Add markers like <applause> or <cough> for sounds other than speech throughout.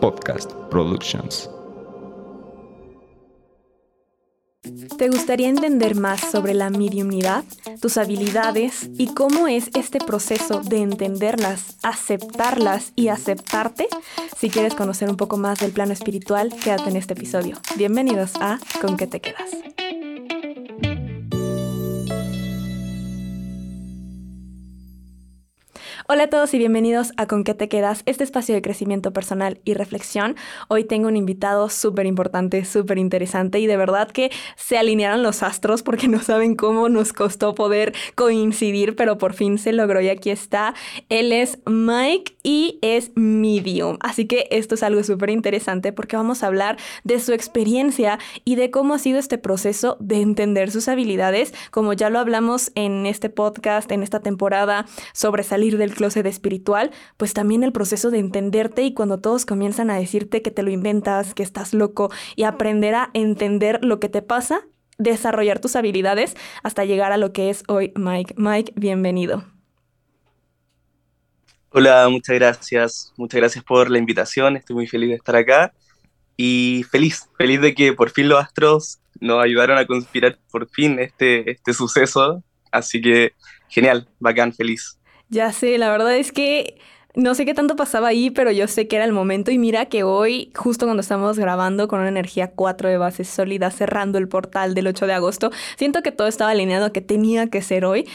Podcast Productions. ¿Te gustaría entender más sobre la mediumnidad, tus habilidades y cómo es este proceso de entenderlas, aceptarlas y aceptarte? Si quieres conocer un poco más del plano espiritual, quédate en este episodio. Bienvenidos a ¿Con qué te quedas? Hola a todos y bienvenidos a Con qué te quedas, este espacio de crecimiento personal y reflexión. Hoy tengo un invitado súper importante, súper interesante y de verdad que se alinearon los astros porque no saben cómo nos costó poder coincidir, pero por fin se logró y aquí está. Él es Mike y es medium. Así que esto es algo súper interesante porque vamos a hablar de su experiencia y de cómo ha sido este proceso de entender sus habilidades, como ya lo hablamos en este podcast, en esta temporada, sobre salir del closet espiritual, pues también el proceso de entenderte y cuando todos comienzan a decirte que te lo inventas, que estás loco y aprender a entender lo que te pasa, desarrollar tus habilidades hasta llegar a lo que es hoy Mike. Mike, bienvenido. Hola, muchas gracias. Muchas gracias por la invitación. Estoy muy feliz de estar acá y feliz, feliz de que por fin los astros nos ayudaron a conspirar por fin este, este suceso. Así que genial, bacán, feliz. Ya sé, la verdad es que no sé qué tanto pasaba ahí, pero yo sé que era el momento y mira que hoy, justo cuando estamos grabando con una energía 4 de base sólida, cerrando el portal del 8 de agosto, siento que todo estaba alineado que tenía que ser hoy.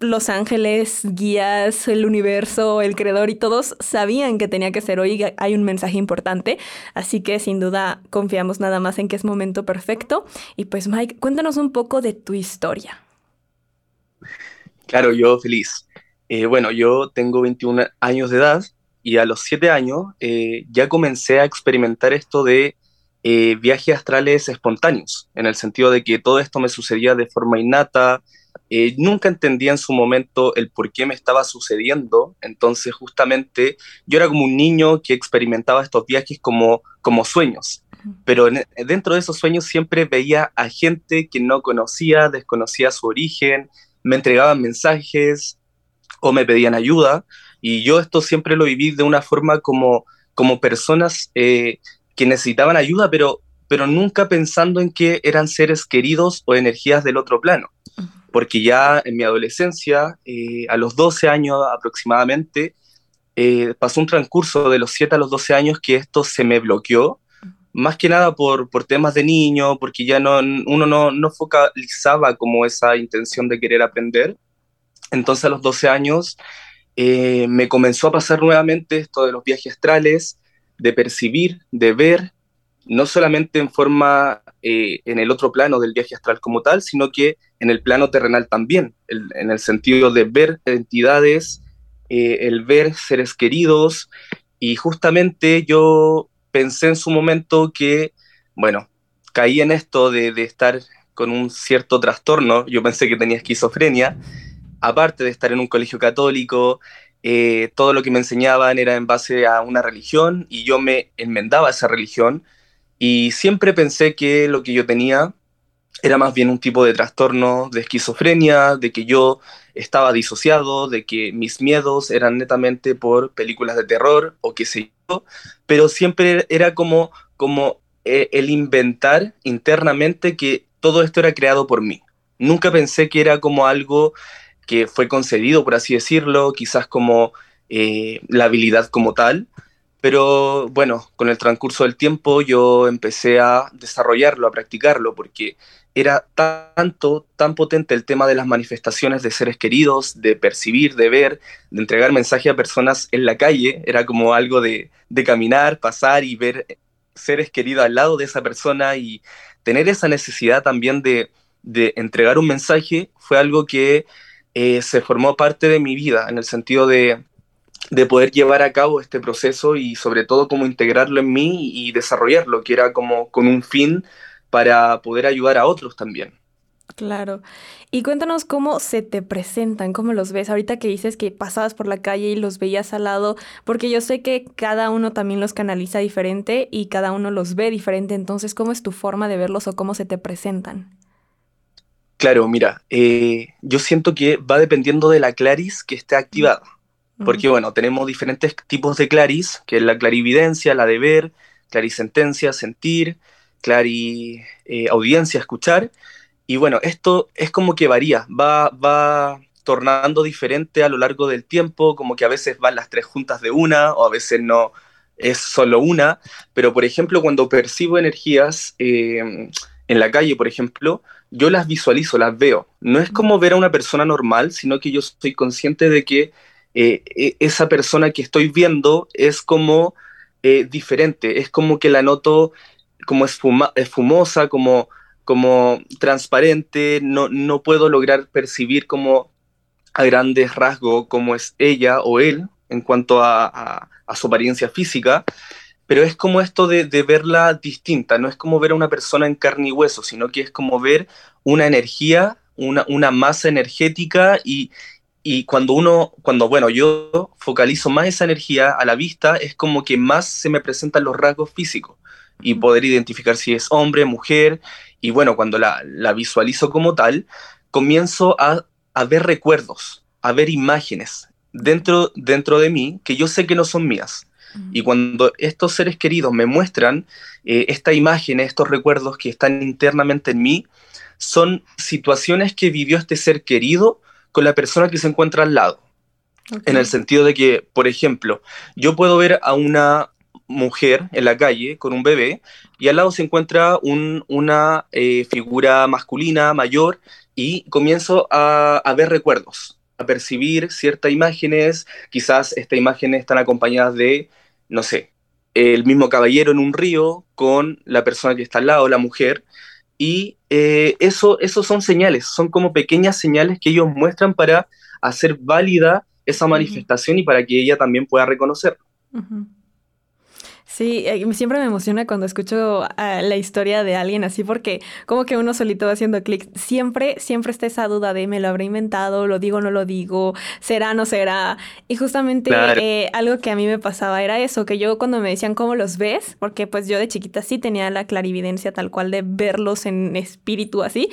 Los ángeles, guías, el universo, el creador y todos sabían que tenía que ser hoy. Hay un mensaje importante, así que sin duda confiamos nada más en que es momento perfecto. Y pues Mike, cuéntanos un poco de tu historia. Claro, yo feliz. Eh, bueno, yo tengo 21 años de edad y a los 7 años eh, ya comencé a experimentar esto de eh, viajes astrales espontáneos, en el sentido de que todo esto me sucedía de forma innata, nunca entendía en su momento el por qué me estaba sucediendo, entonces justamente yo era como un niño que experimentaba estos viajes como, como sueños, pero dentro de esos sueños siempre veía a gente que no conocía, desconocía su origen, me entregaban mensajes, o me pedían ayuda. Y yo esto siempre lo viví de una forma como, como personas eh, que necesitaban ayuda, pero, pero nunca pensando en que eran seres queridos o energías del otro plano. Porque ya en mi adolescencia, eh, a los 12 años aproximadamente, eh, pasó un transcurso de los 7 a los 12 años que esto se me bloqueó, más que nada por, por temas de niño, porque ya no, uno no, no focalizaba como esa intención de querer aprender. Entonces a los 12 años eh, me comenzó a pasar nuevamente esto de los viajes astrales, de percibir, de ver, no solamente en forma eh, en el otro plano del viaje astral como tal, sino que en el plano terrenal también, en el sentido de ver entidades, eh, el ver seres queridos, y justamente yo pensé en su momento que, bueno, caí en esto de, de estar con un cierto trastorno, yo pensé que tenía esquizofrenia, aparte de estar en un colegio católico, eh, todo lo que me enseñaban era en base a una religión y yo me enmendaba esa religión y siempre pensé que lo que yo tenía era más bien un tipo de trastorno de esquizofrenia, de que yo estaba disociado, de que mis miedos eran netamente por películas de terror o qué sé yo, pero siempre era como, como eh, el inventar internamente que todo esto era creado por mí. Nunca pensé que era como algo que fue concedido, por así decirlo, quizás como eh, la habilidad como tal, pero bueno, con el transcurso del tiempo yo empecé a desarrollarlo, a practicarlo, porque era tanto, tan potente el tema de las manifestaciones de seres queridos, de percibir, de ver, de entregar mensaje a personas en la calle, era como algo de, de caminar, pasar y ver seres queridos al lado de esa persona y tener esa necesidad también de, de entregar un mensaje fue algo que eh, se formó parte de mi vida en el sentido de, poder llevar a cabo este proceso y sobre todo cómo integrarlo en mí y desarrollarlo, que era como con un fin para poder ayudar a otros también. Claro. Y cuéntanos cómo se te presentan, cómo los ves. Ahorita que dices que pasabas por la calle y los veías al lado, porque yo sé que cada uno también los canaliza diferente y cada uno los ve diferente. Entonces, ¿cómo es tu forma de verlos o cómo se te presentan? Claro, mira, eh, yo siento que va dependiendo de la claris que esté activada. Porque, bueno, tenemos diferentes tipos de claris, que es la clarividencia, la de ver, clarisentencia, sentir, clari eh, audiencia, escuchar. Y bueno, esto es como que varía, va, va tornando diferente a lo largo del tiempo, como que a veces van las tres juntas de una o a veces no es solo una, pero por ejemplo cuando percibo energías eh, en la calle, por ejemplo, yo las visualizo, las veo. No es como ver a una persona normal, sino que yo soy consciente de que eh, e, esa persona que estoy viendo es como eh, diferente, es como que la noto como esfumosa, como, como transparente, no, no puedo lograr percibir como a grandes rasgos cómo es ella o él en cuanto a, su apariencia física, pero es como esto de, verla distinta, no es como ver a una persona en carne y hueso, sino que es como ver una energía, una, una masa energética y, y cuando uno, cuando, bueno, yo focalizo más esa energía a la vista, es como que más se me presentan los rasgos físicos y poder identificar si es hombre, mujer, y bueno, cuando la, la visualizo como tal, comienzo a, a, ver recuerdos, a ver imágenes dentro, dentro de mí que yo sé que no son mías. Y cuando estos seres queridos me muestran eh, esta imagen, estos recuerdos que están internamente en mí, son situaciones que vivió este ser querido con la persona que se encuentra al lado. En el sentido de que, por ejemplo, yo puedo ver a una mujer en la calle con un bebé y al lado se encuentra una eh, figura masculina mayor y comienzo a, ver recuerdos, a percibir ciertas imágenes, quizás estas imágenes están acompañadas de, no sé, el mismo caballero en un río con la persona que está al lado, la mujer, y eh, eso, eso son señales, son como pequeñas señales que ellos muestran para hacer válida esa manifestación y para que ella también pueda reconocerlo. Sí, eh, siempre me emociona cuando escucho ah, la historia de alguien así porque como que uno solito va haciendo clic. Siempre, siempre está esa duda de me lo habré inventado, lo digo, no lo digo, será, no será. Y justamente eh, algo que a mí me pasaba era eso, que yo cuando me decían cómo los ves, porque pues yo de chiquita sí tenía la clarividencia tal cual de verlos en espíritu así,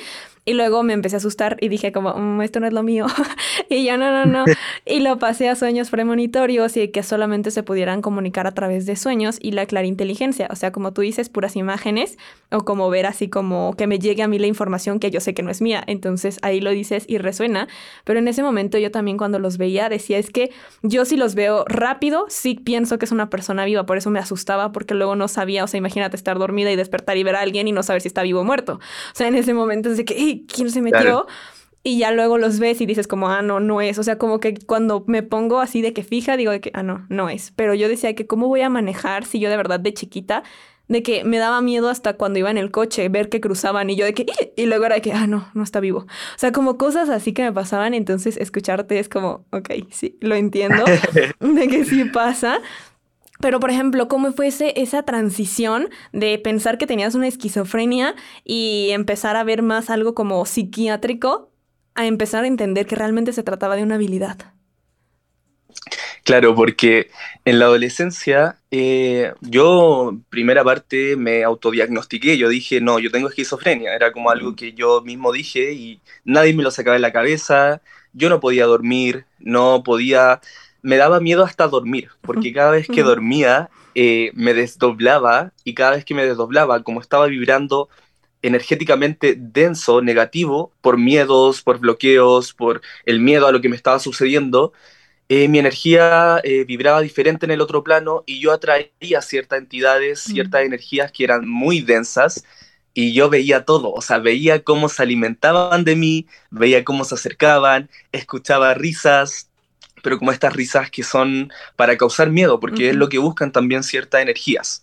y luego me empecé a asustar y dije como, mm, esto no es lo mío. <laughs> y ya no, no, no. <laughs> y lo pasé a sueños premonitorios y que solamente se pudieran comunicar a través de sueños y la clara inteligencia. O sea, como tú dices, puras imágenes o como ver así como que me llegue a mí la información que yo sé que no es mía. Entonces ahí lo dices y resuena. Pero en ese momento yo también cuando los veía decía, es que yo si los veo rápido, sí pienso que es una persona viva. Por eso me asustaba porque luego no sabía, o sea, imagínate estar dormida y despertar y ver a alguien y no saber si está vivo o muerto. O sea, en ese momento es de que, quién se metió. Y ya luego los ves y dices como, ah, no, no es. O sea, como que cuando me pongo así de que fija, digo de que, ah, no, no es. Pero yo decía que cómo voy a manejar si yo de verdad de chiquita, de que me daba miedo hasta cuando iba en el coche, ver que cruzaban y yo de que, y luego era de que, ah, no, no está vivo. O sea, como cosas así que me pasaban, entonces escucharte es como, ok, sí, lo entiendo, <laughs> de que sí pasa. Pero, por ejemplo, ¿cómo fue esa transición de pensar que tenías una esquizofrenia y empezar a ver más algo como psiquiátrico a empezar a entender que realmente se trataba de una habilidad? Claro, porque en la adolescencia eh, yo, primera parte, me autodiagnostiqué. Yo dije, no, yo tengo esquizofrenia. Era como algo que yo mismo dije y nadie me lo sacaba de la cabeza. Yo no podía dormir, no podía me daba miedo hasta dormir, porque cada vez que dormía eh, me desdoblaba y cada vez que me desdoblaba, como estaba vibrando energéticamente denso, negativo, por miedos, por bloqueos, por el miedo a lo que me estaba sucediendo, eh, mi energía eh, vibraba diferente en el otro plano y yo atraía ciertas entidades, ciertas energías que eran muy densas y yo veía todo, o sea, veía cómo se alimentaban de mí, veía cómo se acercaban, escuchaba risas, pero como estas risas que son para causar miedo, porque es lo que buscan también ciertas energías.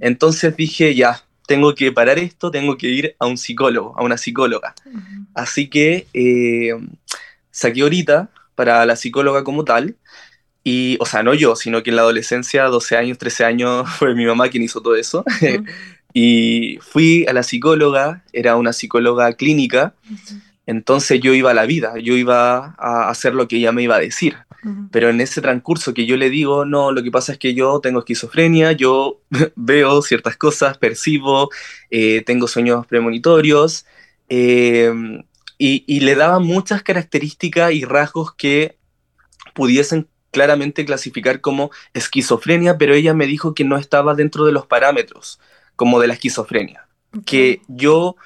Entonces dije, ya, tengo que parar esto, tengo que ir a un psicólogo, a una psicóloga. Así que eh, saqué ahorita para la psicóloga como tal, y, o sea, no yo, sino que en la adolescencia, 12 años, 13 años, <laughs> fue mi mamá quien hizo todo eso. <laughs> y fui a la psicóloga, era una psicóloga clínica, entonces yo iba a la vida, yo iba a hacer lo que ella me iba a decir. Pero en ese transcurso que yo le digo, no, lo que pasa es que yo tengo esquizofrenia, yo <laughs> veo ciertas cosas, percibo, eh, tengo sueños premonitorios, em, y, le daba muchas características y rasgos que pudiesen claramente clasificar como esquizofrenia, pero ella me dijo que no estaba dentro de los parámetros como de la esquizofrenia. Que yo,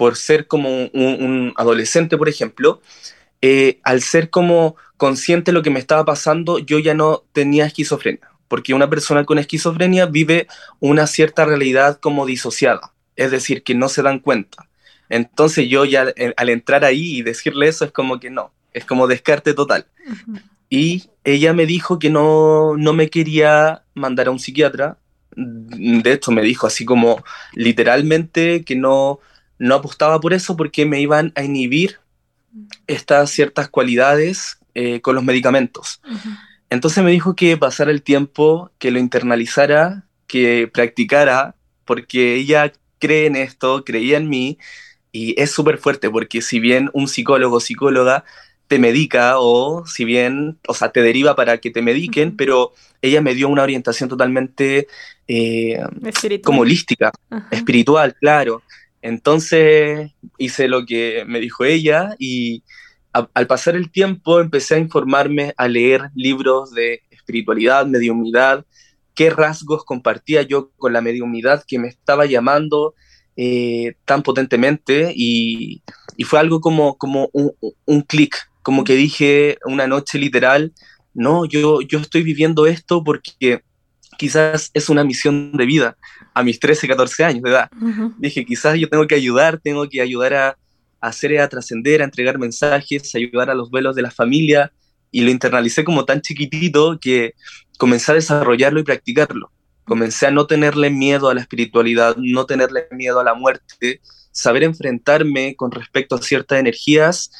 por ser como un, adolescente, por ejemplo, eh, al ser como consciente de lo que me estaba pasando, yo ya no tenía esquizofrenia, porque una persona con esquizofrenia vive una cierta realidad como disociada, es decir, que no se dan cuenta. Entonces yo ya eh, al entrar ahí y decirle eso es como que no, es como descarte total. Y ella me dijo que no, no me quería mandar a un psiquiatra. De hecho, me dijo así como literalmente que no, no apostaba por eso porque me iban a inhibir estas ciertas cualidades eh, con los medicamentos. Entonces me dijo que pasara el tiempo, que lo internalizara, que practicara, porque ella cree en esto, creía en mí, y es súper fuerte, porque si bien un psicólogo o psicóloga te medica o si bien, o sea, te deriva para que te mediquen, pero ella me dio una orientación totalmente eh, como holística, espiritual, claro. Entonces hice lo que me dijo ella y al pasar el tiempo empecé a informarme, a leer libros de espiritualidad, mediumidad, qué rasgos compartía yo con la mediumidad que me estaba llamando eh, tan potentemente y, fue algo como, como un, un clic como que dije una noche literal, no, yo, yo estoy viviendo esto porque quizás es una misión de vida a mis 13, 14 años de edad. Dije, quizás yo tengo que ayudar, tengo que ayudar a, a hacer, a trascender, a entregar mensajes, ayudar a los vuelos de la familia, y lo internalicé como tan chiquitito que comencé a desarrollarlo y practicarlo. Comencé a no tenerle miedo a la espiritualidad, no tenerle miedo a la muerte, saber enfrentarme con respecto a ciertas energías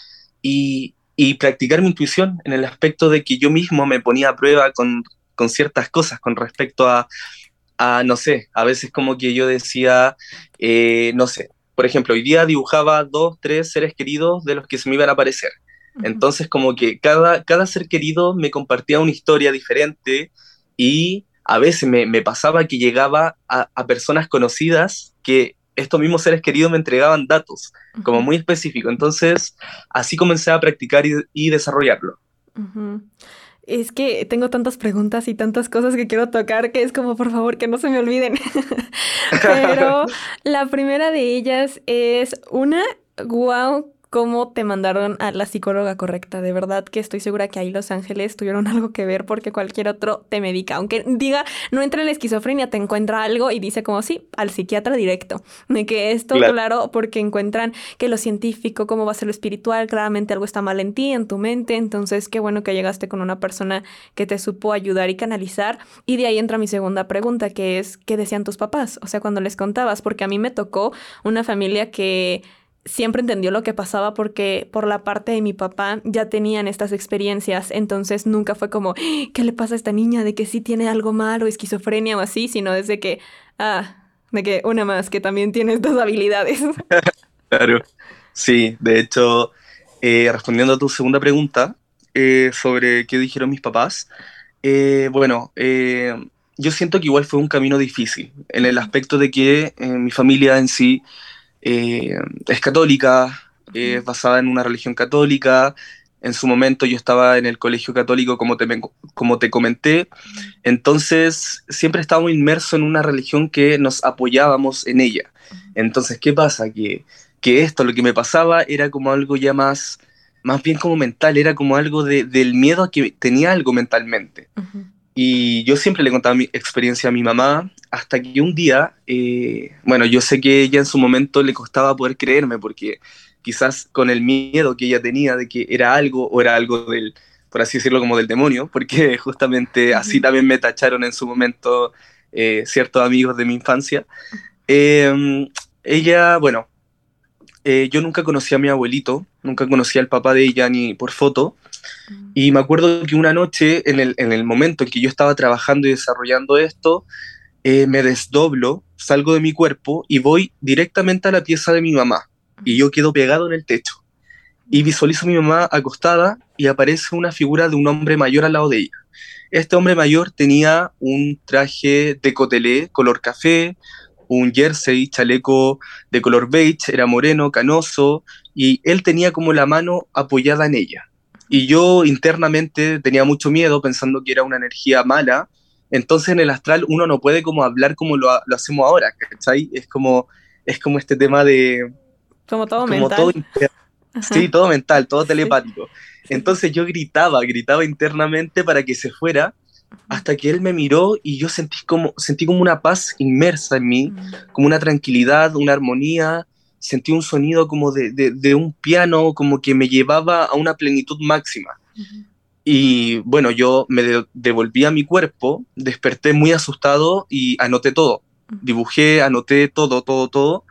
y, y practicar mi intuición en el aspecto de que yo mismo me ponía a prueba con, con ciertas cosas con respecto a, a, no sé, a veces como que yo decía, eh, no sé, por ejemplo, hoy día dibujaba dos, tres seres queridos de los que se me iban a aparecer. Entonces como que cada, cada ser querido me compartía una historia diferente y a veces me, me pasaba que llegaba a, a personas conocidas que estos mismos seres queridos me entregaban datos, como muy específicos. Entonces, así comencé a practicar y, desarrollarlo. Es que tengo tantas preguntas y tantas cosas que quiero tocar que es como, por favor, que no se me olviden. <laughs> Pero <laughs> la primera de ellas es una, wow, cómo te mandaron a la psicóloga correcta. De verdad que estoy segura que ahí Los Ángeles tuvieron <laughs> algo que ver porque cualquier otro te medica. Aunque diga, no entra en la esquizofrenia, te encuentra algo y dice como sí, al psiquiatra directo. De que esto, claro. claro, porque encuentran que lo científico, cómo va a ser lo espiritual, claramente algo está mal en ti, en tu mente. Entonces, qué bueno que llegaste con una persona que te supo ayudar y canalizar. Y de ahí entra mi segunda pregunta, que es, ¿qué decían tus papás? O sea, cuando les contabas, porque a mí me tocó una familia que siempre entendió lo que pasaba porque por la parte de mi papá ya tenían estas experiencias, entonces nunca fue como, ¿qué le pasa a esta niña? De que sí tiene algo malo, esquizofrenia o así, sino desde que, ah, de que una más que también tiene estas habilidades. <laughs> claro, sí, de hecho, eh, respondiendo a tu segunda pregunta eh, sobre qué dijeron mis papás, eh, bueno, eh, yo siento que igual fue un camino difícil, en el aspecto de que eh, mi familia en sí eh, es católica, es basada en una religión católica. En su momento yo estaba en el colegio católico, como te, como te comenté. Entonces siempre estábamos inmersos en una religión que nos apoyábamos en ella. Entonces, ¿qué pasa? Que, que esto, lo que me pasaba, era como algo ya más, más bien como mental, era como algo de, del miedo a que tenía algo mentalmente. Uh -huh. Y yo siempre le contaba mi experiencia a mi mamá, hasta que un día, eh, bueno, yo sé que ella en su momento le costaba poder creerme, porque quizás con el miedo que ella tenía de que era algo, o era algo del, por así decirlo, como del demonio, porque <laughs> justamente así también me tacharon en su momento eh, ciertos amigos de mi infancia. Eh, ella, bueno, eh, yo nunca conocí a mi abuelito, nunca conocí al papá de ella ni por foto, y me acuerdo que una noche, en el, en el momento en que yo estaba trabajando y desarrollando esto, eh, me desdoblo, salgo de mi cuerpo y voy directamente a la pieza de mi mamá. Y yo quedo pegado en el techo. Y visualizo a mi mamá acostada y aparece una figura de un hombre mayor al lado de ella. Este hombre mayor tenía un traje de cotelé color café, un jersey, chaleco de color beige, era moreno, canoso, y él tenía como la mano apoyada en ella y yo internamente tenía mucho miedo pensando que era una energía mala. Entonces en el astral uno no puede como hablar como lo, lo hacemos ahora, ¿cachai? Es como, es como este tema de... Como todo mental. sí, todo mental, todo telepático. Entonces yo gritaba, gritaba internamente para que se fuera, hasta que él me miró y yo sentí como, sentí como una paz inmersa en mí, mm. como una tranquilidad, una armonía, sentí un sonido como de, de, un piano, como que me llevaba a una plenitud máxima. Y bueno, yo me devolví a mi cuerpo, desperté muy asustado y anoté todo. Dibujé, anoté todo, todo, todo.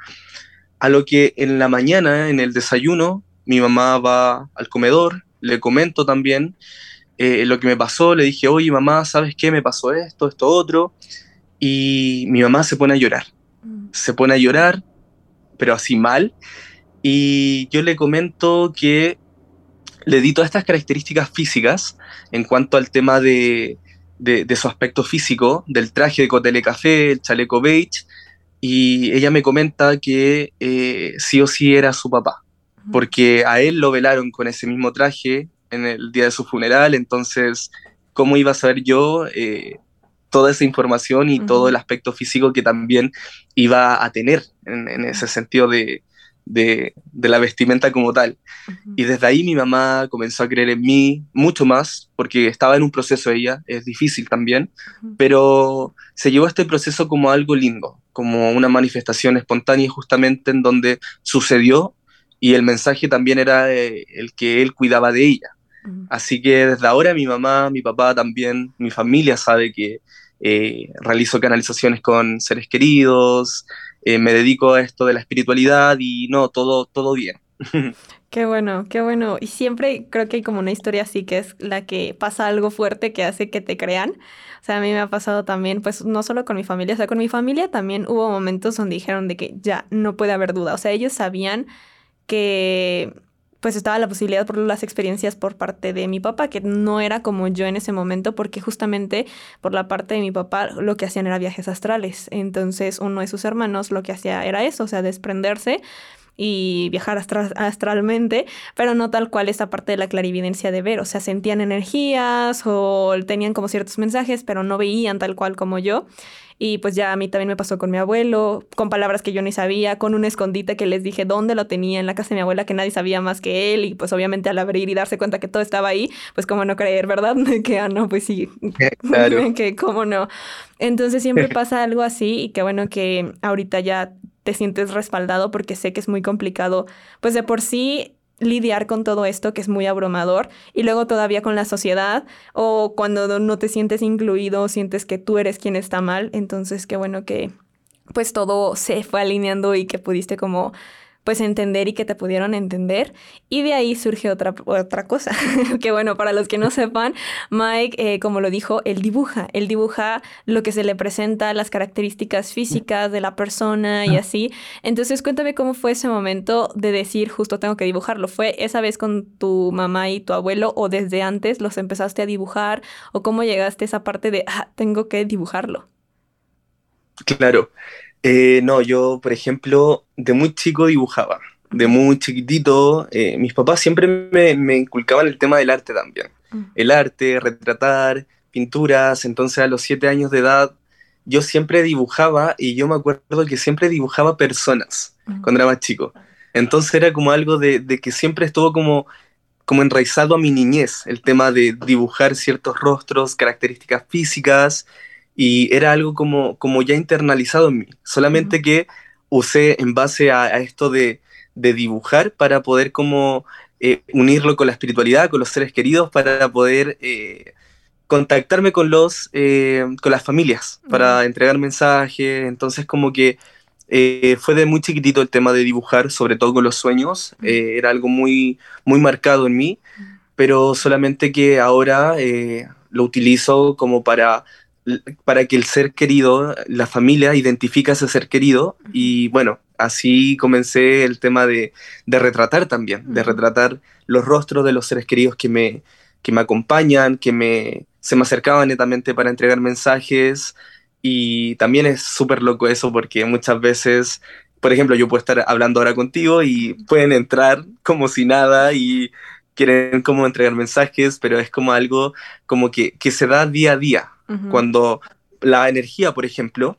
A lo que en la mañana, en el desayuno, mi mamá va al comedor, le comento también eh, lo que me pasó, le dije, oye mamá, ¿sabes qué? Me pasó esto, esto, otro. Y mi mamá se pone a llorar. Se pone a llorar pero así mal. Y yo le comento que le di todas estas características físicas en cuanto al tema de, de, su aspecto físico, del traje de Cotele Café, el chaleco beige, y ella me comenta que eh, sí o sí era su papá, porque a él lo velaron con ese mismo traje en el día de su funeral, entonces, ¿cómo iba a saber yo eh, toda esa información y todo el aspecto físico que también iba a tener en, ese sentido de, de, la vestimenta como tal. Y desde ahí mi mamá comenzó a creer en mí mucho más, porque estaba en un proceso ella, es difícil también, pero se llevó este proceso como algo lindo, como una manifestación espontánea justamente en donde sucedió y el mensaje también era eh, el que él cuidaba de ella. Así que desde ahora mi mamá, mi papá también, mi familia sabe que eh, realizo canalizaciones con seres queridos, eh, me dedico a esto de la espiritualidad y no, todo, todo bien. Qué bueno, qué bueno. Y siempre creo que hay como una historia así que es la que pasa algo fuerte que hace que te crean. O sea, a mí me ha pasado también, pues no solo con mi familia, o sea, con mi familia también hubo momentos donde dijeron de que ya no puede haber duda. O sea, ellos sabían que pues estaba la posibilidad por las experiencias por parte de mi papá, que no era como yo en ese momento, porque justamente por la parte de mi papá lo que hacían era viajes astrales. Entonces uno de sus hermanos lo que hacía era eso, o sea, desprenderse y viajar astralmente, pero no tal cual esa parte de la clarividencia de ver, o sea, sentían energías o tenían como ciertos mensajes, pero no veían tal cual como yo. Y pues ya a mí también me pasó con mi abuelo, con palabras que yo ni sabía, con un escondite que les dije dónde lo tenía en la casa de mi abuela, que nadie sabía más que él. Y pues obviamente al abrir y darse cuenta que todo estaba ahí, pues como no creer, ¿verdad? <laughs> que, ah, no, pues sí. <laughs> Claro. que cómo no. Entonces siempre <laughs> pasa algo así y qué bueno que ahorita ya te sientes respaldado porque sé que es muy complicado, pues de por sí lidiar con todo esto que es muy abrumador y luego todavía con la sociedad o cuando no te sientes incluido, sientes que tú eres quien está mal, entonces qué bueno que pues todo se fue alineando y que pudiste como pues entender y que te pudieron entender. Y de ahí surge otra, otra cosa, <laughs> que bueno, para los que no sepan, Mike, eh, como lo dijo, él dibuja, él dibuja lo que se le presenta, las características físicas de la persona y así. Entonces cuéntame cómo fue ese momento de decir, justo tengo que dibujarlo. ¿Fue esa vez con tu mamá y tu abuelo o desde antes los empezaste a dibujar o cómo llegaste a esa parte de, ah, tengo que dibujarlo? Claro. Eh, no, yo, por ejemplo, de muy chico dibujaba. De muy chiquitito, eh, mis papás siempre me, inculcaban el tema del arte también. El arte, retratar, pinturas. Entonces, a los siete años de edad, yo siempre dibujaba y yo me acuerdo que siempre dibujaba personas cuando era más chico. Entonces, era como algo de, de que siempre estuvo como como enraizado a mi niñez, el tema de dibujar ciertos rostros, características físicas, y era algo como, como ya internalizado en mí, solamente que usé en base a, esto de, dibujar para poder como eh, unirlo con la espiritualidad, con los seres queridos, para poder eh, contactarme con, los, eh, con las familias, para entregar mensajes, entonces como que fue de muy chiquitito el tema de dibujar, sobre todo con los sueños, era algo muy, muy marcado en mí, pero solamente que ahora lo utilizo como para para que el ser querido, la familia identifique a ese ser querido y bueno, así comencé el tema de, retratar también, de retratar los rostros de los seres queridos que me, que me acompañan, que me, se me acercaban netamente para entregar mensajes y también es súper loco eso porque muchas veces, por ejemplo, yo puedo estar hablando ahora contigo y pueden entrar como si nada y quieren como entregar mensajes, pero es como algo como que, que se da día a día. Cuando la energía, por ejemplo,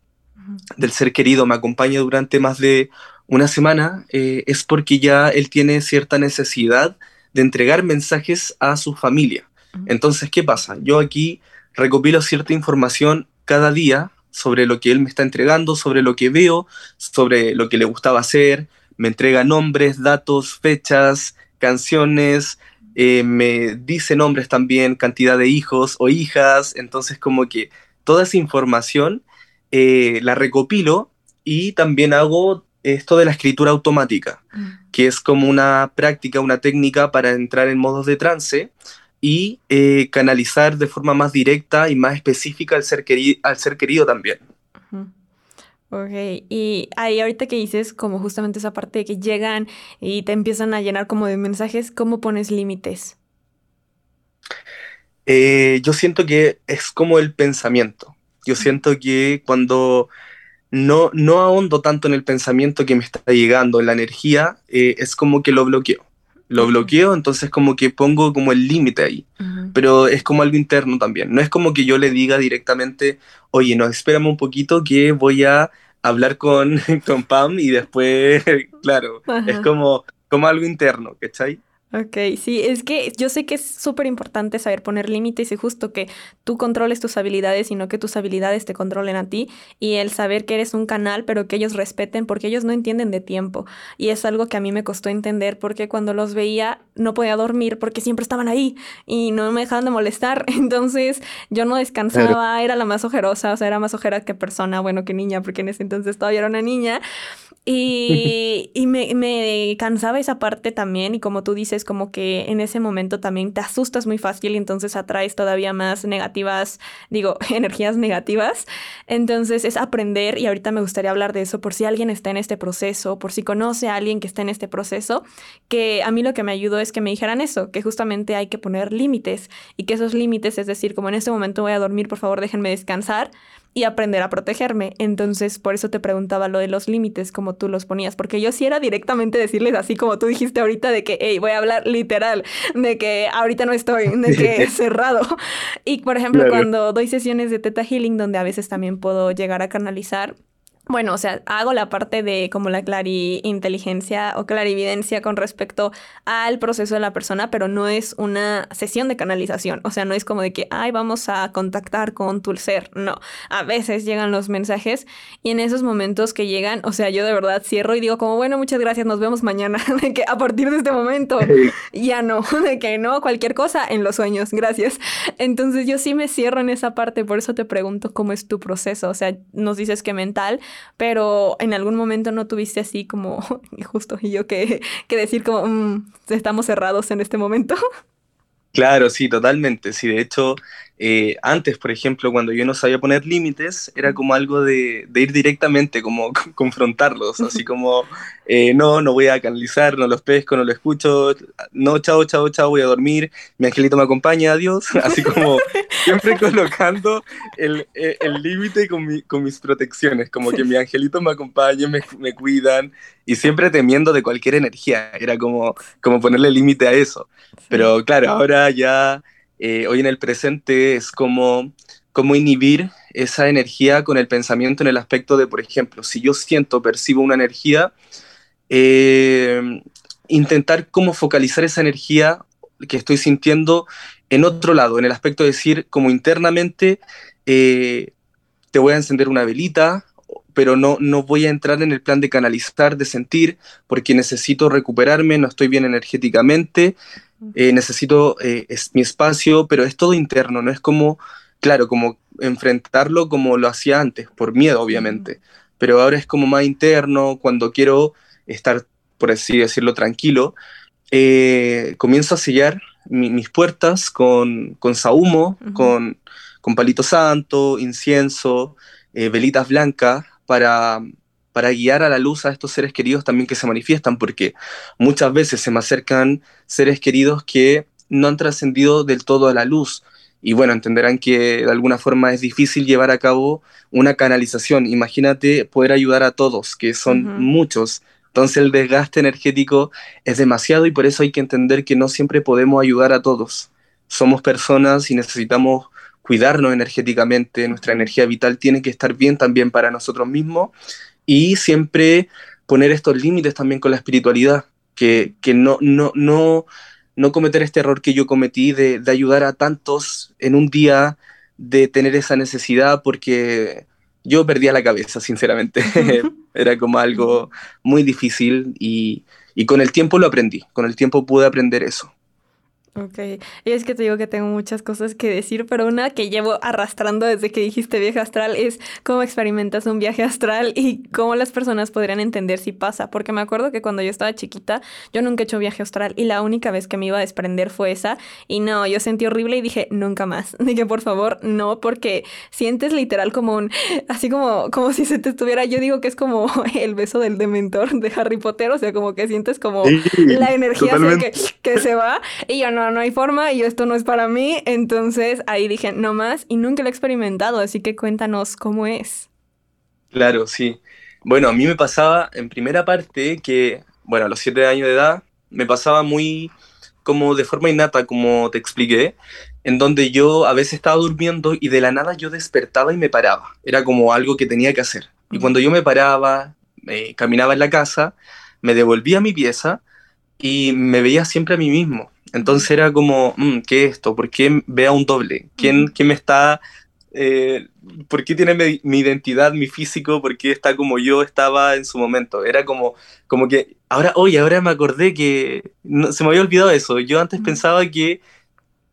del ser querido me acompaña durante más de una semana, eh, es porque ya él tiene cierta necesidad de entregar mensajes a su familia. Entonces, ¿qué pasa? Yo aquí recopilo cierta información cada día sobre lo que él me está entregando, sobre lo que veo, sobre lo que le gustaba hacer, me entrega nombres, datos, fechas, canciones, eh, me dice nombres también, cantidad de hijos o hijas, entonces como que toda esa información eh, la recopilo y también hago esto de la escritura automática, mm. que es como una práctica, una técnica para entrar en modos de trance y eh, canalizar de forma más directa y más específica al ser, al ser querido también. Ok, y ahí ahorita que dices como justamente esa parte de que llegan y te empiezan a llenar como de mensajes, ¿cómo pones límites? Eh, yo siento que es como el pensamiento. Yo siento que cuando no, no ahondo tanto en el pensamiento que me está llegando, en la energía, eh, es como que lo bloqueo lo bloqueo, entonces como que pongo como el límite ahí. Pero es como algo interno también. No es como que yo le diga directamente, oye, no, espérame un poquito que voy a hablar con, <laughs> con Pam y después, <laughs> claro, es como, como algo interno, ¿cachai? Ok, sí, es que yo sé que es súper importante saber poner límites y justo que tú controles tus habilidades y no que tus habilidades te controlen a ti y el saber que eres un canal pero que ellos respeten porque ellos no entienden de tiempo. Y es algo que a mí me costó entender porque cuando los veía no podía dormir porque siempre estaban ahí y no me dejaban de molestar, <laughs> entonces yo no descansaba, era la más ojerosa, o sea, era más ojera que persona, bueno, que niña porque en ese entonces todavía era una niña y, <laughs> y me, me cansaba esa parte también y como tú dices, como que en ese momento también te asustas muy fácil y entonces atraes todavía más negativas, digo, <laughs> energías negativas. Entonces es aprender y ahorita me gustaría hablar de eso por si alguien está en este proceso, por si conoce a alguien que está en este proceso, que a mí lo que me ayudó es que me dijeran eso, que justamente hay que poner límites y que esos límites, es decir, como en este momento voy a dormir, por favor déjenme descansar, y aprender a protegerme. Entonces, por eso te preguntaba lo de los límites, como tú los ponías, porque yo sí era directamente decirles así como tú dijiste ahorita de que, hey, voy a hablar literal, de que ahorita no estoy, de que <laughs> <laughs> cerrado. Y, por ejemplo, cuando doy sesiones de Teta Healing, donde a veces también puedo llegar a canalizar, bueno, o sea, hago la parte de como la inteligencia o clarividencia con respecto al proceso de la persona, pero no es una sesión de canalización. O sea, no es como de que, ay, vamos a contactar con tu ser. No, a veces llegan los mensajes y en esos momentos que llegan, o sea, yo de verdad cierro y digo como, bueno, muchas gracias, nos vemos mañana. <laughs> De que a partir de este momento ya no, <laughs> de que no, cualquier cosa en los sueños, gracias. Entonces yo sí me cierro en esa parte, por eso te pregunto cómo es tu proceso. O sea, nos dices que mental, pero en algún momento no tuviste así como, <laughs> justo, y yo que, que decir como, mm, estamos cerrados en este momento. Claro, sí, totalmente. Sí, de hecho, eh, antes, por ejemplo, cuando yo no sabía poner límites, era como algo de, ir directamente, como <laughs> confrontarlos, así como, eh, no, no voy a canalizar, no los pesco, no lo escucho, no, chao, chao, chao, voy a dormir, mi angelito me acompaña, adiós, <laughs> así como siempre colocando el límite con, con, mis protecciones, como que mi angelito me acompañe, me, me, cuidan, y siempre temiendo de cualquier energía, era como, como ponerle límite a eso. Pero claro, ahora ya eh, hoy en el presente es como, inhibir esa energía con el pensamiento en el aspecto de, por ejemplo, si yo siento, percibo una energía, eh, intentar como focalizar esa energía que estoy sintiendo en otro lado, en el aspecto de decir como internamente, eh, te voy a encender una velita, pero no, no voy a entrar en el plan de canalizar, de sentir, porque necesito recuperarme, no estoy bien energéticamente, eh, necesito eh, es mi espacio, pero es todo interno, no es como, claro, como enfrentarlo como lo hacía antes, por miedo obviamente, pero ahora es como más interno, cuando quiero estar, por así decirlo, tranquilo, eh, comienzo a sellar mis puertas con, con sahumo, con, con palito santo, incienso, velitas blancas, para, para guiar a la luz a estos seres queridos también que se manifiestan, porque muchas veces se me acercan seres queridos que no han trascendido del todo a la luz. Y bueno, entenderán que de alguna forma es difícil llevar a cabo una canalización. Imagínate poder ayudar a todos, que son muchos, Entonces el desgaste energético es demasiado y por eso hay que entender que no siempre podemos ayudar a todos. Somos personas y necesitamos cuidarnos energéticamente, nuestra energía vital tiene que estar bien también para nosotros mismos y siempre poner estos límites también con la espiritualidad, que, que no, no, no, no cometer este error que yo cometí de, de ayudar a tantos en un día, de tener esa necesidad, porque yo perdía la cabeza, sinceramente. <laughs> Era como algo muy difícil y, y, con el tiempo lo aprendí, con el tiempo pude aprender eso. Ok, y es que te digo que tengo muchas cosas que decir, pero una que llevo arrastrando desde que dijiste viaje astral es cómo experimentas un viaje astral y cómo las personas podrían entender si pasa, porque me acuerdo que cuando yo estaba chiquita yo nunca he hecho viaje astral y la única vez que me iba a desprender fue esa. Y no, yo sentí horrible y dije nunca más, <laughs> dije por favor no, porque sientes literal como un, así como, como si se te estuviera, yo digo que es como <laughs> el beso del dementor de Harry Potter, o sea, como que sientes como sí, la energía que, que se va. Y yo no no, hay forma y esto no es para mí. Entonces ahí dije, no más y nunca lo he experimentado, así que cuéntanos cómo es. Claro, sí. Bueno, a mí me pasaba en primera parte que, bueno, a los siete años de edad, me pasaba muy como de forma innata, como te expliqué, en donde yo a veces estaba durmiendo y de la nada yo despertaba y me paraba. Era como algo que tenía que hacer. Y cuando yo me paraba, eh, caminaba en la casa, me devolvía a mi pieza y me veía siempre a mí mismo. Entonces era como, mm, ¿qué es esto? ¿Por qué vea un doble? ¿Quién, quién me está... Eh, ¿Por qué tiene mi, identidad, mi físico? ¿Por qué está como yo estaba en su momento? Era como, como que, ahora, oye, ahora me acordé que no, se me había olvidado eso. Yo antes pensaba que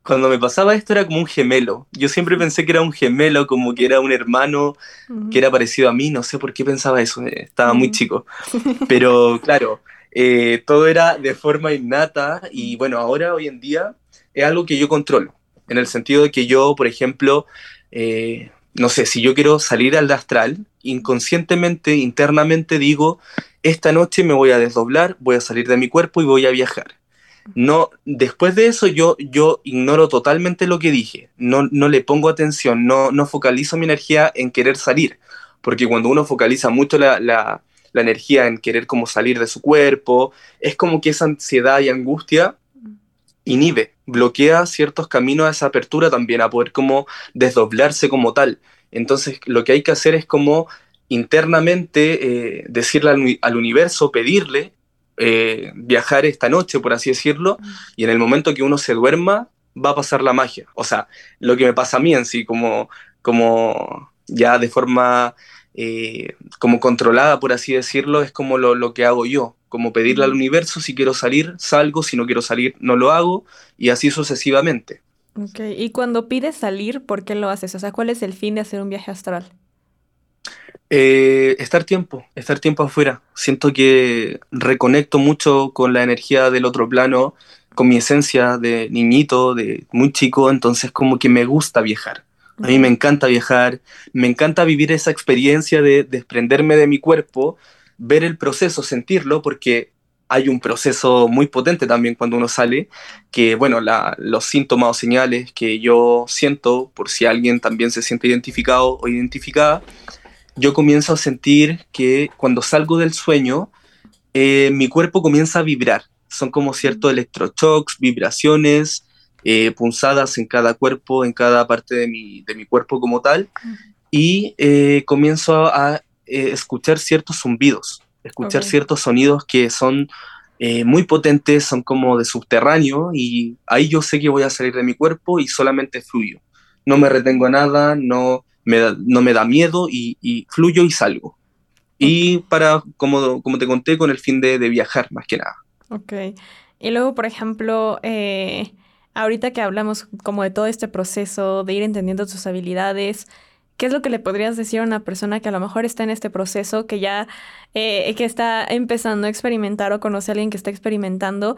cuando me pasaba esto era como un gemelo. Yo siempre pensé que era un gemelo, como que era un hermano que era parecido a mí. No sé por qué pensaba eso, eh, estaba muy chico. <laughs> Pero claro, eh, todo era de forma innata y bueno, ahora, hoy en día, es algo que yo controlo, en el sentido de que yo, por ejemplo, eh, no sé, si yo quiero salir al astral, inconscientemente, internamente digo, esta noche me voy a desdoblar, voy a salir de mi cuerpo y voy a viajar. No, después de eso yo, yo ignoro totalmente lo que dije, no, no le pongo atención, no, no focalizo mi energía en querer salir, porque cuando uno focaliza mucho la, la, la energía en querer como salir de su cuerpo, es como que esa ansiedad y angustia inhibe, bloquea ciertos caminos a esa apertura también, a poder como desdoblarse como tal. Entonces lo que hay que hacer es como internamente eh, decirle al, universo, pedirle eh, viajar esta noche, por así decirlo, y en el momento que uno se duerma, va a pasar la magia. O sea, lo que me pasa a mí en sí, como, como ya de forma eh, como controlada, por así decirlo, es como lo, lo, que hago yo, como pedirle al universo, si quiero salir, salgo, si no quiero salir, no lo hago, y así sucesivamente. Ok, y cuando pides salir, ¿por qué lo haces? O sea, ¿cuál es el fin de hacer un viaje astral? Eh, estar tiempo, estar tiempo afuera. Siento que reconecto mucho con la energía del otro plano, con mi esencia de niñito, de muy chico, entonces como que me gusta viajar. A mí me encanta viajar, me encanta vivir esa experiencia de desprenderme de mi cuerpo, ver el proceso, sentirlo, porque hay un proceso muy potente también cuando uno sale, que bueno, la, los síntomas o señales que yo siento, por si alguien también se siente identificado o identificada, yo comienzo a sentir que cuando salgo del sueño, eh, mi cuerpo comienza a vibrar. Son como ciertos electroshocks, vibraciones, eh, punzadas en cada cuerpo, en cada parte de mi, de mi cuerpo como tal, y eh, comienzo a, eh, escuchar ciertos zumbidos, escuchar ciertos sonidos que son muy potentes, son como de subterráneo, y ahí yo sé que voy a salir de mi cuerpo y solamente fluyo. No me retengo nada, no me da, no me da miedo y, y fluyo y salgo. Y para, como, como te conté, con el fin de, de, viajar más que nada. Ok. Y luego, por ejemplo, eh, ahorita que hablamos como de todo este proceso, de ir entendiendo tus habilidades, ¿qué es lo que le podrías decir a una persona que a lo mejor está en este proceso, que ya, eh, que está empezando a experimentar o conoce a alguien que está experimentando?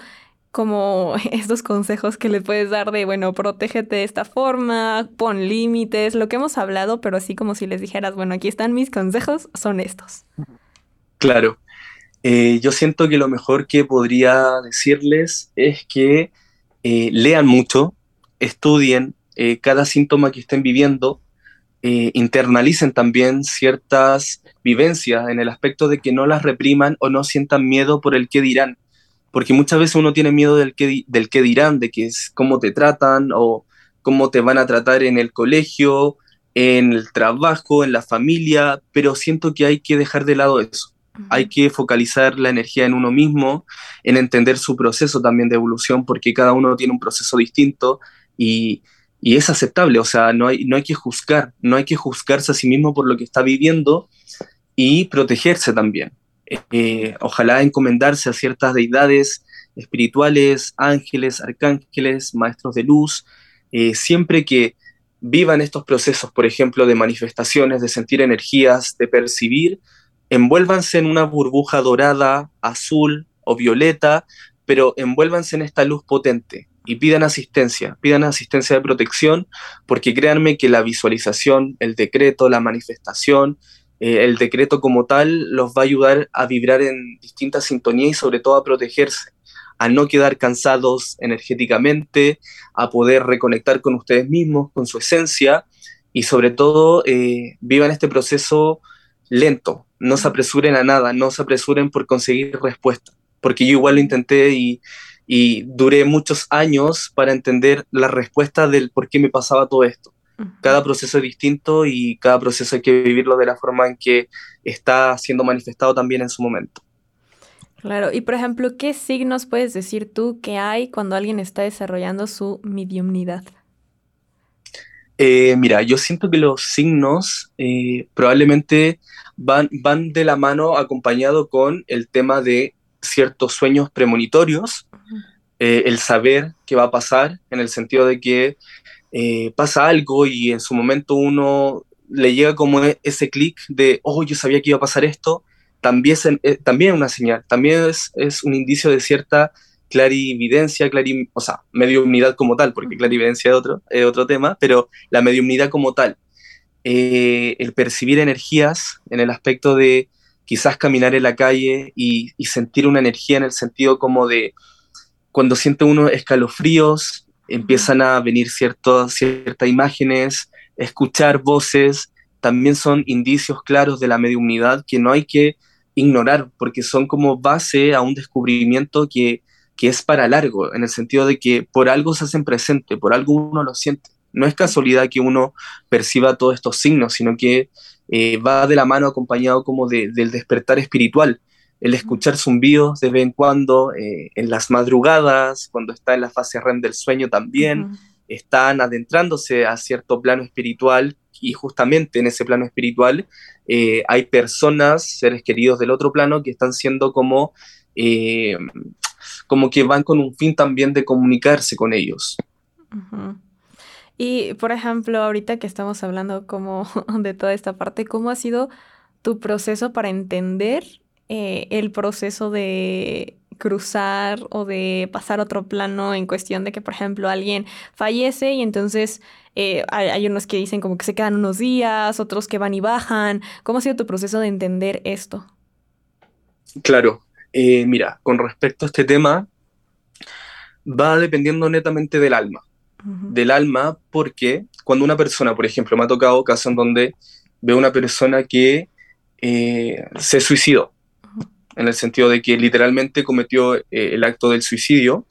como <laughs> estos consejos que le puedes dar de, bueno, protégete de esta forma, pon límites, lo que hemos hablado, pero así como si les dijeras, bueno, aquí están mis consejos, son estos. Claro. Eh, yo siento que lo mejor que podría decirles es que eh, lean mucho, estudien eh, cada síntoma que estén viviendo, eh, internalicen también ciertas vivencias en el aspecto de que no las repriman o no sientan miedo por el que dirán. Porque muchas veces uno tiene miedo del que, del que dirán, de que es cómo te tratan o cómo te van a tratar en el colegio, en el trabajo, en la familia, pero siento que hay que dejar de lado eso. Hay que focalizar la energía en uno mismo, en entender su proceso también de evolución, porque cada uno tiene un proceso distinto y, y es aceptable, o sea, no hay, no hay que juzgar, no hay que juzgarse a sí mismo por lo que está viviendo y protegerse también. Eh, ojalá encomendarse a ciertas deidades espirituales, ángeles, arcángeles, maestros de luz, eh, siempre que vivan estos procesos, por ejemplo, de manifestaciones, de sentir energías, de percibir, envuélvanse en una burbuja dorada, azul o violeta, pero envuélvanse en esta luz potente y pidan asistencia, pidan asistencia de protección, porque créanme que la visualización, el decreto, la manifestación, eh, el decreto como tal los va a ayudar a vibrar en distintas sintonías y sobre todo a protegerse, a no quedar cansados energéticamente, a poder reconectar con ustedes mismos, con su esencia y sobre todo eh, vivan este proceso lento, no se apresuren a nada, no se apresuren por conseguir respuesta, porque yo igual lo intenté y, y duré muchos años para entender la respuesta del por qué me pasaba todo esto. Cada proceso es distinto y cada proceso hay que vivirlo de la forma en que está siendo manifestado también en su momento. Claro, y por ejemplo, ¿qué signos puedes decir tú que hay cuando alguien está desarrollando su mediumnidad? Eh, mira, yo siento que los signos eh, probablemente van, van de la mano acompañado con el tema de ciertos sueños premonitorios, eh, el saber qué va a pasar, en el sentido de que pasa algo y en su momento uno le llega como e, ese clic de, oh, yo sabía que iba a pasar esto, también es, también una señal, también es, es, un indicio de cierta clarividencia, clari, o sea, mediumnidad como tal, porque clarividencia es otro, es otro tema, pero la mediumnidad como tal, eh, el percibir energías en el aspecto de quizás caminar en la calle y, y sentir una energía en el sentido como de cuando siente uno escalofríos, empiezan a venir ciertas imágenes, escuchar voces, también son indicios claros de la mediunidad que no hay que ignorar, porque son como base a un descubrimiento que, es para largo, en el sentido de que por algo se hacen presente, por algo uno lo siente. No es casualidad que uno perciba todos estos signos, sino que eh, va de la mano acompañado como del despertar espiritual el escuchar zumbidos de vez en cuando, eh, en las madrugadas, cuando está en la fase REM del sueño también, están adentrándose a cierto plano espiritual y justamente en ese plano espiritual eh, hay personas, seres queridos del otro plano que están siendo como, eh, como que van con un fin también de comunicarse con ellos. Y, por ejemplo, ahorita que estamos hablando como <laughs> de toda esta parte, ¿cómo ha sido tu proceso para entender eh, el proceso de cruzar o de pasar otro plano en cuestión de que, por ejemplo, alguien fallece y entonces eh, hay, unos que dicen como que se quedan unos días, otros que van y bajan. ¿Cómo ha sido tu proceso de entender esto? Claro, eh, mira, con respecto a este tema, va dependiendo netamente del alma. Del alma, porque cuando una persona, por ejemplo, me ha tocado casos en donde veo una persona que se suicidó, en el sentido de que literalmente cometió eh, el acto del suicidio.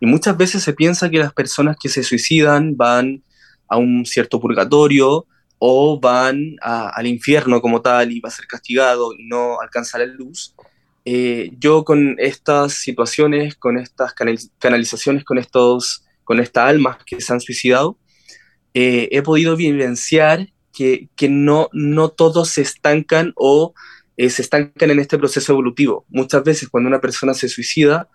Y muchas veces se piensa que las personas que se suicidan van a un cierto purgatorio o van al infierno como tal y va a ser castigado y no alcanza la luz. Eh, yo con estas situaciones, con estas canalizaciones, con, estos, con estas almas que se han suicidado, eh, he podido vivenciar que, que no, no todos se estancan o eh, se estancan en este proceso evolutivo. Muchas veces cuando una persona se suicida,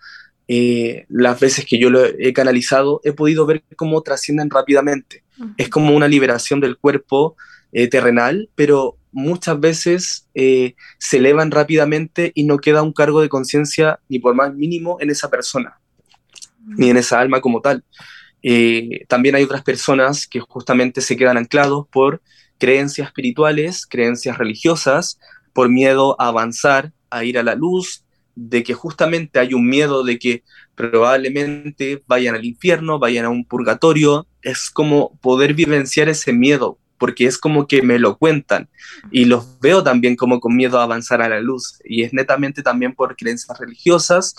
eh, las veces que yo lo he canalizado, he podido ver cómo trascienden rápidamente. Es como una liberación del cuerpo eh, terrenal, pero muchas veces se elevan rápidamente y no queda un cargo de conciencia ni por más mínimo en esa persona, ni en esa alma como tal. también hay otras personas que justamente se quedan anclados por creencias espirituales, creencias religiosas, por miedo a avanzar, a ir a la luz, de que justamente hay un miedo de que probablemente vayan al infierno, vayan a un purgatorio. Es como poder vivenciar ese miedo porque es como que me lo cuentan y los veo también como con miedo a avanzar a la luz y es netamente también por creencias religiosas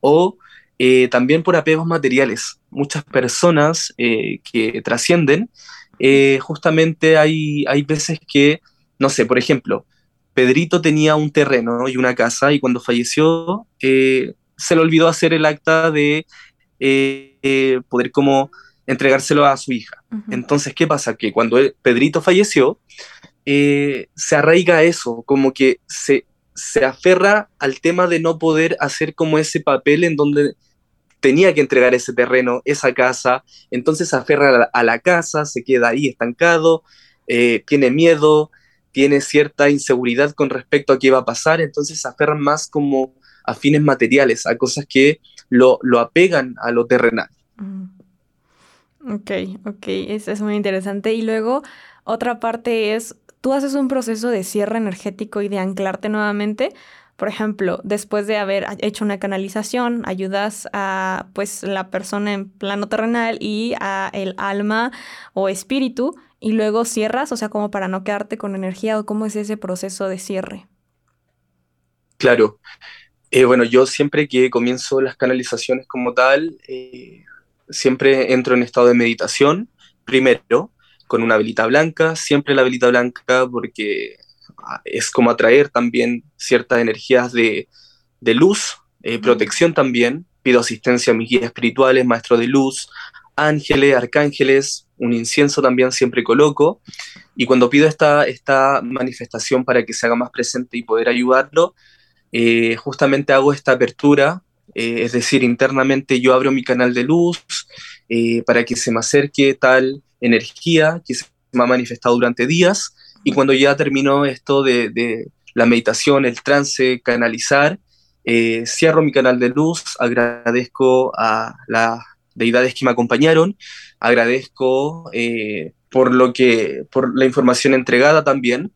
o eh, también por apegos materiales. Muchas personas eh, que trascienden, eh, justamente hay, hay veces que, no sé, por ejemplo, Pedrito tenía un terreno y una casa y cuando falleció se le olvidó hacer el acta de poder como entregárselo a su hija. Entonces, ¿qué pasa? Que cuando Pedrito falleció, se arraiga eso, como que se, se aferra al tema de no poder hacer como ese papel en donde tenía que entregar ese terreno, esa casa, entonces se aferra a la, casa, se queda ahí estancado, eh, tiene miedo, tiene cierta inseguridad con respecto a qué va a pasar, entonces se aferran más como a fines materiales, a cosas que lo, apegan a lo terrenal. Mm. Ok, ok, eso es muy interesante. Y luego, otra parte es, tú haces un proceso de cierre energético y de anclarte nuevamente por ejemplo, después de haber hecho una canalización, ayudas a pues la persona en plano terrenal y a el alma o espíritu y luego cierras, o sea, como para no quedarte con energía o cómo es ese proceso de cierre. Claro. Eh, bueno, yo siempre que comienzo las canalizaciones como tal, eh, siempre entro en estado de meditación, primero, con una velita blanca, siempre la velita blanca porque es como atraer también ciertas energías de, luz, eh, protección también. Pido asistencia a mis guías espirituales, maestro de luz, ángeles, arcángeles, un incienso también siempre coloco. Y cuando pido esta, esta manifestación para que se haga más presente y poder ayudarlo, eh, justamente hago esta apertura, eh, es decir, internamente yo abro mi canal de luz para que se me acerque tal energía que se me ha manifestado durante días. Y cuando ya terminó esto de, la meditación, el trance, canalizar, eh, cierro mi canal de luz, agradezco a las deidades que me acompañaron, agradezco eh, por, lo que, por la información entregada también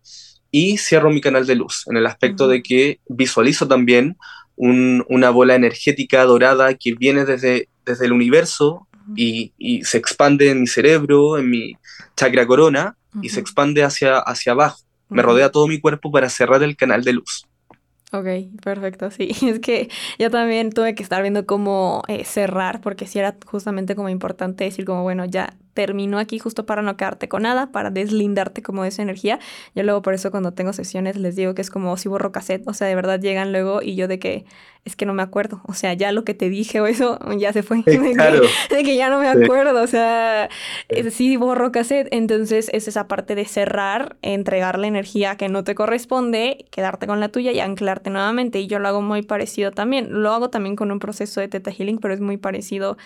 y cierro mi canal de luz en el aspecto de que visualizo también una bola energética dorada que viene desde, desde el universo y, y, se expande en mi cerebro, en mi chakra corona, y se expande hacia, hacia abajo. Me rodea todo mi cuerpo para cerrar el canal de luz. Ok, perfecto, sí. <laughs> Es que yo también tuve que estar viendo cómo eh, cerrar, porque sí era justamente como importante decir como, bueno, ya terminó aquí justo para no quedarte con nada, para deslindarte como de esa energía. Yo luego por eso cuando tengo sesiones les digo que es como si borro cassette, o sea, de verdad llegan luego y yo de que es que no me acuerdo, o sea, ya lo que te dije o eso <laughs> ya se fue, <laughs> de, que, ya no me acuerdo, o sea, sí. borro cassette, entonces es esa parte de cerrar, entregar la energía que no te corresponde, quedarte con la tuya y anclarte nuevamente. Y yo lo hago muy parecido también, lo hago también con un proceso de Teta Healing, pero es muy parecido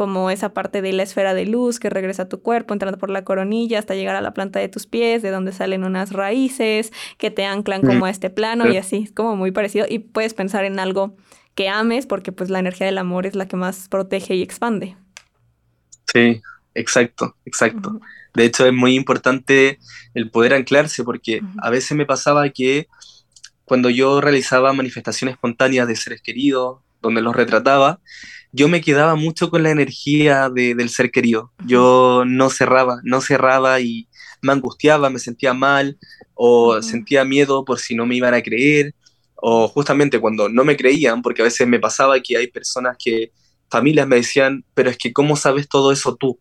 como esa parte de la esfera de luz que regresa a tu cuerpo, entrando por la coronilla hasta llegar a la planta de tus pies, de donde salen unas raíces que te anclan como a este plano y así, es como muy parecido. Y puedes pensar en algo que ames porque pues la energía del amor es la que más protege y expande. Sí, exacto, exacto. De hecho es muy importante el poder anclarse porque a veces me pasaba que cuando yo realizaba manifestaciones espontáneas de seres queridos, donde los retrataba, yo me quedaba mucho con la energía del ser querido. Yo no cerraba, no cerraba y me angustiaba, me sentía mal o sentía miedo por si no me iban a creer o justamente cuando no me creían, porque a veces me pasaba que hay personas que, familias me decían, pero es que ¿cómo sabes todo eso tú?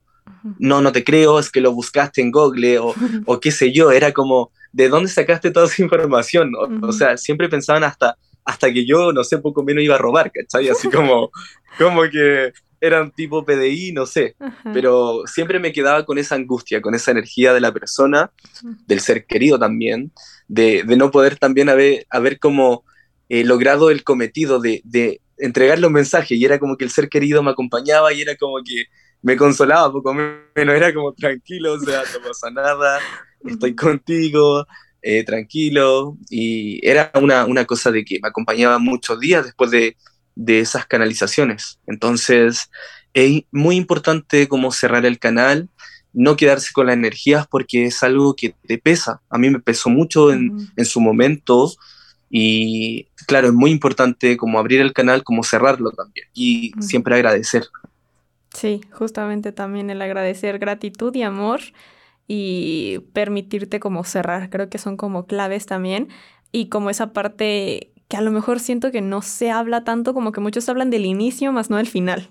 No, no te creo, es que lo buscaste en Google o, <laughs> o qué sé yo, era como, ¿de dónde sacaste toda esa información? o sea, siempre pensaban hasta, hasta que yo, no sé, poco menos iba a robar, ¿cachai? Así como, como que eran tipo PDI, no sé, pero siempre me quedaba con esa angustia, con esa energía de la persona, del ser querido también, de, de no poder también haber, haber como eh, logrado el cometido de, de entregarle un mensaje y era como que el ser querido me acompañaba y era como que me consolaba poco menos, era como tranquilo, o sea, no pasa nada, estoy contigo, eh, tranquilo, y era una, una, cosa de que me acompañaba muchos días después de, de esas canalizaciones. Entonces, es muy importante como cerrar el canal, no quedarse con las energías porque es algo que te pesa. A mí me pesó mucho en, en su momento y claro, es muy importante como abrir el canal, como cerrarlo también y siempre agradecer. Sí, justamente también el agradecer gratitud y amor y permitirte como cerrar. Creo que son como claves también. Y como esa parte que a lo mejor siento que no se habla tanto, como que muchos hablan del inicio, más no del final.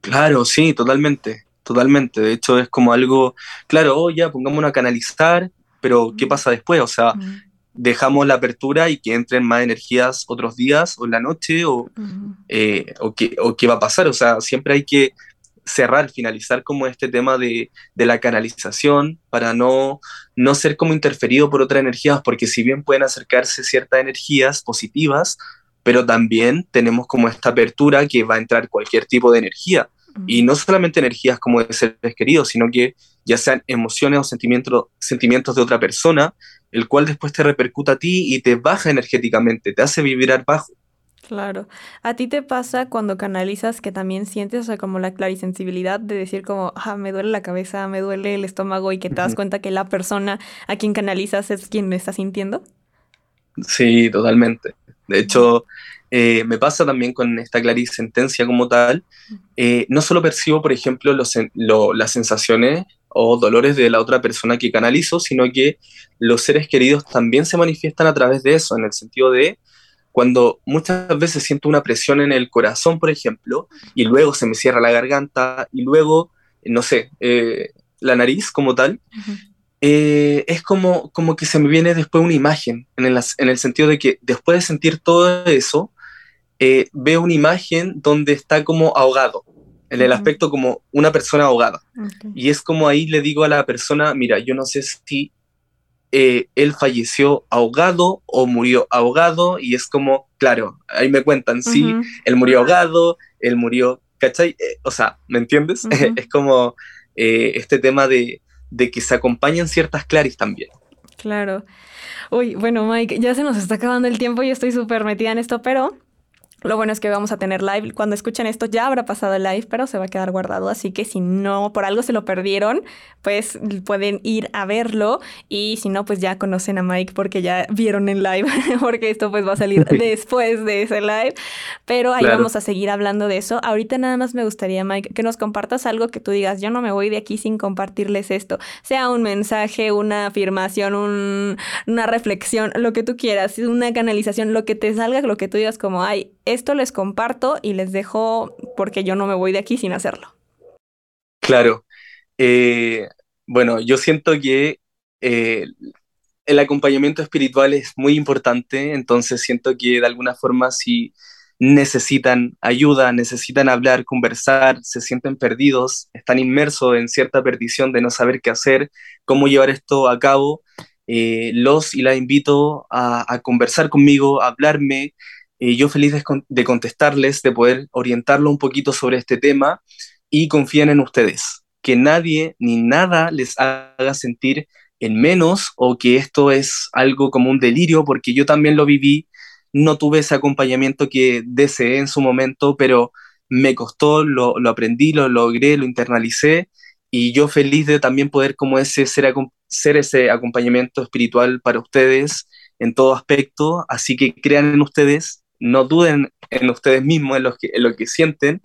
Claro, sí, totalmente, totalmente. De hecho, es como algo, claro, oh, ya, pongámonos a canalizar, pero ¿qué pasa después? O sea, dejamos la apertura y que entren más energías otros días o en la noche o, eh, o, qué, o qué va a pasar. O sea, siempre hay que cerrar, finalizar como este tema de, de, la canalización para no, no ser como interferido por otras energías, porque si bien pueden acercarse ciertas energías positivas, pero también tenemos como esta apertura que va a entrar cualquier tipo de energía. Y no solamente energías como de seres queridos, sino que ya sean emociones o sentimientos, sentimientos de otra persona, el cual después te repercuta a ti y te baja energéticamente, te hace vibrar bajo. Claro. ¿A ti te pasa cuando canalizas que también sientes, o sea, como la clarisensibilidad de decir como, ah, me duele la cabeza, me duele el estómago y que te das cuenta que la persona a quien canalizas es quien lo está sintiendo? Sí, totalmente. De hecho, eh, me pasa también con esta clarisentencia como tal. Eh, no solo percibo, por ejemplo, los, las sensaciones o dolores de la otra persona que canalizo, sino que los seres queridos también se manifiestan a través de eso, en el sentido de cuando muchas veces siento una presión en el corazón, por ejemplo, y luego se me cierra la garganta, y luego, no sé, eh, la nariz como tal, eh, es como, como que se me viene después una imagen, en el, en el sentido de que después de sentir todo eso, eh, veo una imagen donde está como ahogado, en el aspecto como una persona ahogada. Y es como ahí le digo a la persona, mira, yo no sé si eh, él falleció ahogado o murió ahogado y es como, claro, ahí me cuentan, sí, él murió ahogado, él murió, ¿cachai? Eh, o sea, ¿me entiendes? <laughs> es como eh, este tema de, de, que se acompañan ciertas claris también. Claro. Uy, bueno, Mike, ya se nos está acabando el tiempo y estoy súper metida en esto, pero lo bueno es que vamos a tener live. Cuando escuchen esto ya habrá pasado el live, pero se va a quedar guardado. Así que si no, por algo se lo perdieron, pues pueden ir a verlo. Y si no, pues ya conocen a Mike porque ya vieron en live, <laughs> porque esto pues va a salir <laughs> después de ese live. Pero ahí vamos a seguir hablando de eso. Ahorita nada más me gustaría, Mike, que nos compartas algo que tú digas, yo no me voy de aquí sin compartirles esto. Sea un mensaje, una afirmación, una reflexión, lo que tú quieras, una canalización, lo que te salga, lo que tú digas como, ay, esto les comparto y les dejo porque yo no me voy de aquí sin hacerlo. Claro. Eh, bueno, yo siento que eh, el acompañamiento espiritual es muy importante, entonces siento que de alguna forma si necesitan ayuda, necesitan hablar, conversar, se sienten perdidos, están inmersos en cierta perdición de no saber qué hacer, cómo llevar esto a cabo, eh, los y la invito a, a conversar conmigo, a hablarme, y yo feliz de, contestarles, de poder orientarlo un poquito sobre este tema y confían en ustedes. Que nadie ni nada les haga sentir en menos o que esto es algo como un delirio, porque yo también lo viví, no tuve ese acompañamiento que deseé en su momento, pero me costó, lo, aprendí, lo logré, lo internalicé y yo feliz de también poder como ese ser, ser ese acompañamiento espiritual para ustedes en todo aspecto, así que crean en ustedes, no duden en ustedes mismos, en lo que, lo que sienten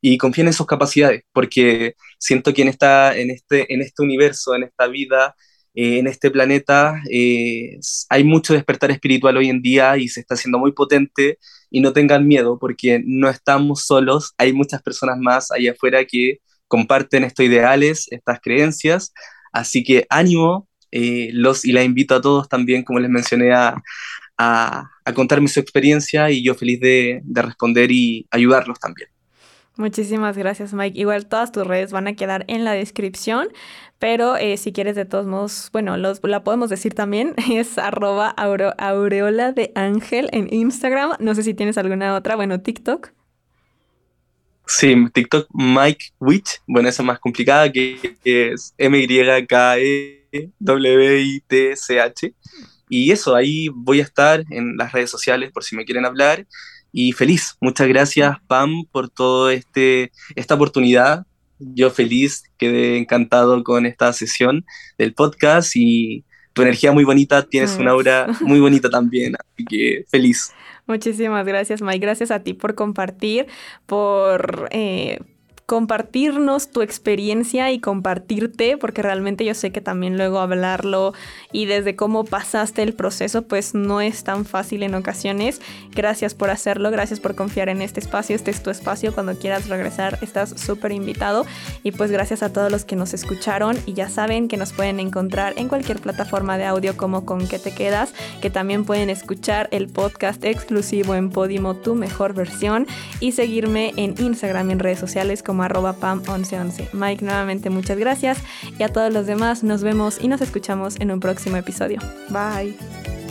y confíen en sus capacidades, porque siento que en, esta, en, este, este universo, en esta vida, eh, en este planeta, eh, hay mucho despertar espiritual hoy en día y se está haciendo muy potente y no tengan miedo porque no estamos solos, hay muchas personas más allá afuera que comparten estos ideales, estas creencias, así que ánimo, eh, los y la invito a todos también, como les mencioné, a, a, contarme su experiencia y yo feliz de, responder y ayudarlos también. Muchísimas gracias, Mike. Igual todas tus redes van a quedar en la descripción, pero eh, si quieres de todos modos, bueno, los, la podemos decir también, <laughs> es arroba aureola de ángel en Instagram. No sé si tienes alguna otra, bueno, TikTok. Sí, TikTok Mike Witch, bueno, esa es más complicada, que, que es M-Y-K-E-W-I-T-C-H. Y eso, ahí voy a estar en las redes sociales por si me quieren hablar. Y feliz, muchas gracias Pam por toda este, esta oportunidad. Yo feliz, quedé encantado con esta sesión del podcast y tu energía muy bonita, tienes una aura muy bonita también, así que feliz. Muchísimas gracias, Mike. Gracias a ti por compartir, por... Eh, compartirnos tu experiencia y compartirte, porque realmente yo sé que también luego hablarlo y desde cómo pasaste el proceso, pues no es tan fácil en ocasiones. Gracias por hacerlo, gracias por confiar en este espacio, este es tu espacio, cuando quieras regresar estás súper invitado. Y pues gracias a todos los que nos escucharon. Y ya saben que nos pueden encontrar en cualquier plataforma de audio como con que te quedas, que también pueden escuchar el podcast exclusivo en Podimo Tu Mejor Versión. Y seguirme en Instagram y en redes sociales como arroba pam1111. Mike, nuevamente muchas gracias y a todos los demás nos vemos y nos escuchamos en un próximo episodio. Bye.